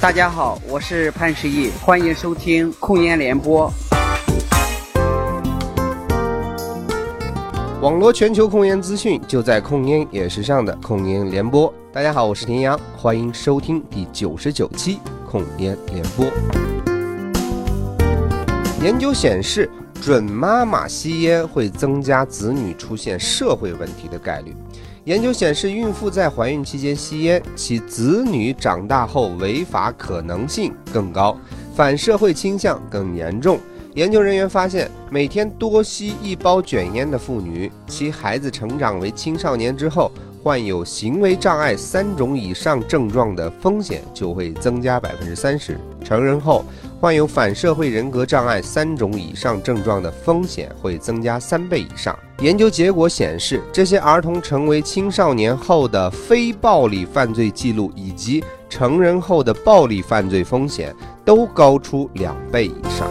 大家好，我是潘石屹，欢迎收听控烟联播。网络全球控烟资讯就在控烟也时尚的控烟联播。大家好，我是田阳，欢迎收听第九十九期控烟联播。研究显示，准妈妈吸烟会增加子女出现社会问题的概率。研究显示，孕妇在怀孕期间吸烟，其子女长大后违法可能性更高，反社会倾向更严重。研究人员发现，每天多吸一包卷烟的妇女，其孩子成长为青少年之后，患有行为障碍三种以上症状的风险就会增加百分之三十；成人后，患有反社会人格障碍三种以上症状的风险会增加三倍以上。研究结果显示，这些儿童成为青少年后的非暴力犯罪记录以及成人后的暴力犯罪风险都高出两倍以上。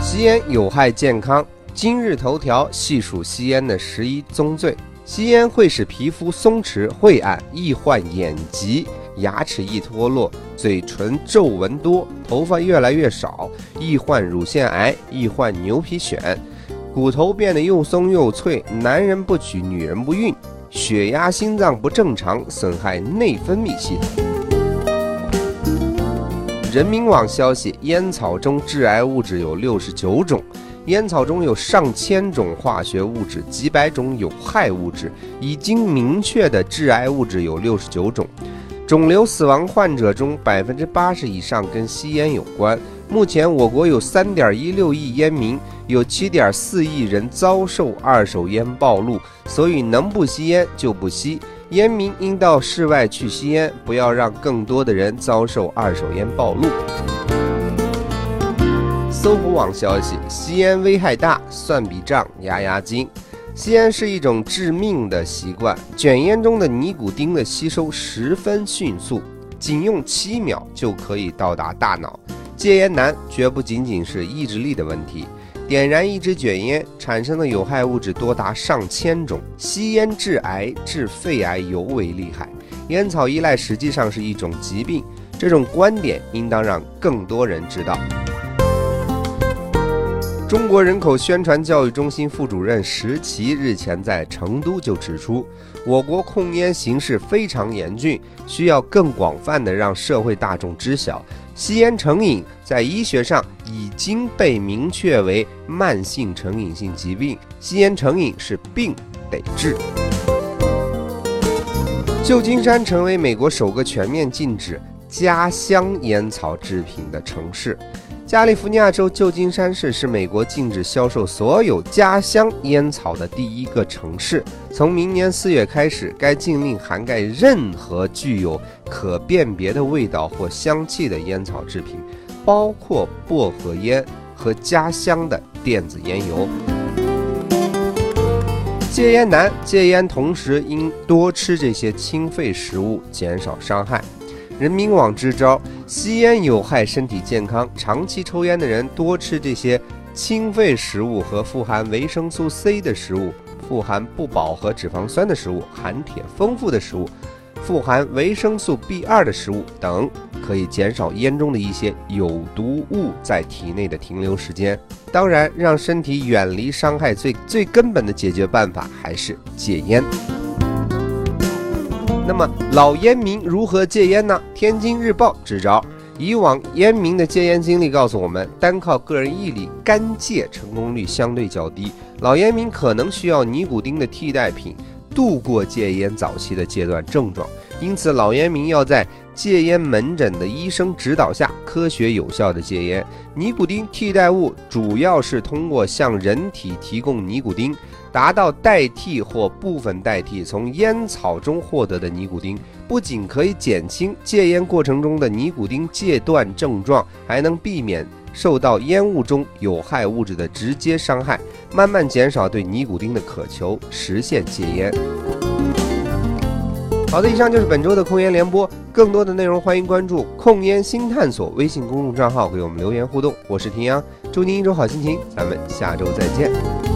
吸烟有害健康。今日头条细数吸烟的十一宗罪：吸烟会使皮肤松弛晦暗，易患眼疾；牙齿易脱落，嘴唇皱纹多，头发越来越少，易患乳腺癌，易患牛皮癣；骨头变得又松又脆，男人不娶，女人不孕；血压、心脏不正常，损害内分泌系统。人民网消息：烟草中致癌物质有六十九种，烟草中有上千种化学物质，几百种有害物质，已经明确的致癌物质有六十九种。肿瘤死亡患者中百分之八十以上跟吸烟有关。目前我国有三点一六亿烟民，有七点四亿人遭受二手烟暴露，所以能不吸烟就不吸。烟民应到室外去吸烟，不要让更多的人遭受二手烟暴露。搜狐网消息：吸烟危害大，算笔账压压惊。吸烟是一种致命的习惯，卷烟中的尼古丁的吸收十分迅速，仅用七秒就可以到达大脑。戒烟难，绝不仅仅是意志力的问题。点燃一支卷烟产生的有害物质多达上千种，吸烟致癌、致肺癌尤为厉害。烟草依赖实际上是一种疾病，这种观点应当让更多人知道。中国人口宣传教育中心副主任石奇日前在成都就指出，我国控烟形势非常严峻，需要更广泛的让社会大众知晓。吸烟成瘾在医学上已经被明确为慢性成瘾性疾病，吸烟成瘾是病得治。旧金山成为美国首个全面禁止家乡烟草制品的城市。加利福尼亚州旧金山市是美国禁止销售所有家乡烟草的第一个城市。从明年四月开始，该禁令涵盖任何具有可辨别的味道或香气的烟草制品，包括薄荷烟和家乡的电子烟油。戒烟难，戒烟同时应多吃这些清肺食物，减少伤害。人民网支招：吸烟有害身体健康，长期抽烟的人多吃这些清肺食物和富含维生素 C 的食物，富含不饱和脂肪酸的食物，含铁丰富的食物，富含维生素 B2 的食物等，可以减少烟中的一些有毒物在体内的停留时间。当然，让身体远离伤害，最最根本的解决办法还是戒烟。那么老烟民如何戒烟呢？天津日报支招：以往烟民的戒烟经历告诉我们，单靠个人毅力干戒成功率相对较低，老烟民可能需要尼古丁的替代品度过戒烟早期的戒断症状。因此，老烟民要在戒烟门诊的医生指导下，科学有效的戒烟。尼古丁替代物主要是通过向人体提供尼古丁。达到代替或部分代替从烟草中获得的尼古丁，不仅可以减轻戒烟过程中的尼古丁戒断症状，还能避免受到烟雾中有害物质的直接伤害，慢慢减少对尼古丁的渴求，实现戒烟。好的，以上就是本周的控烟联播，更多的内容欢迎关注“控烟新探索”微信公众账号，给我们留言互动。我是平阳，祝您一周好心情，咱们下周再见。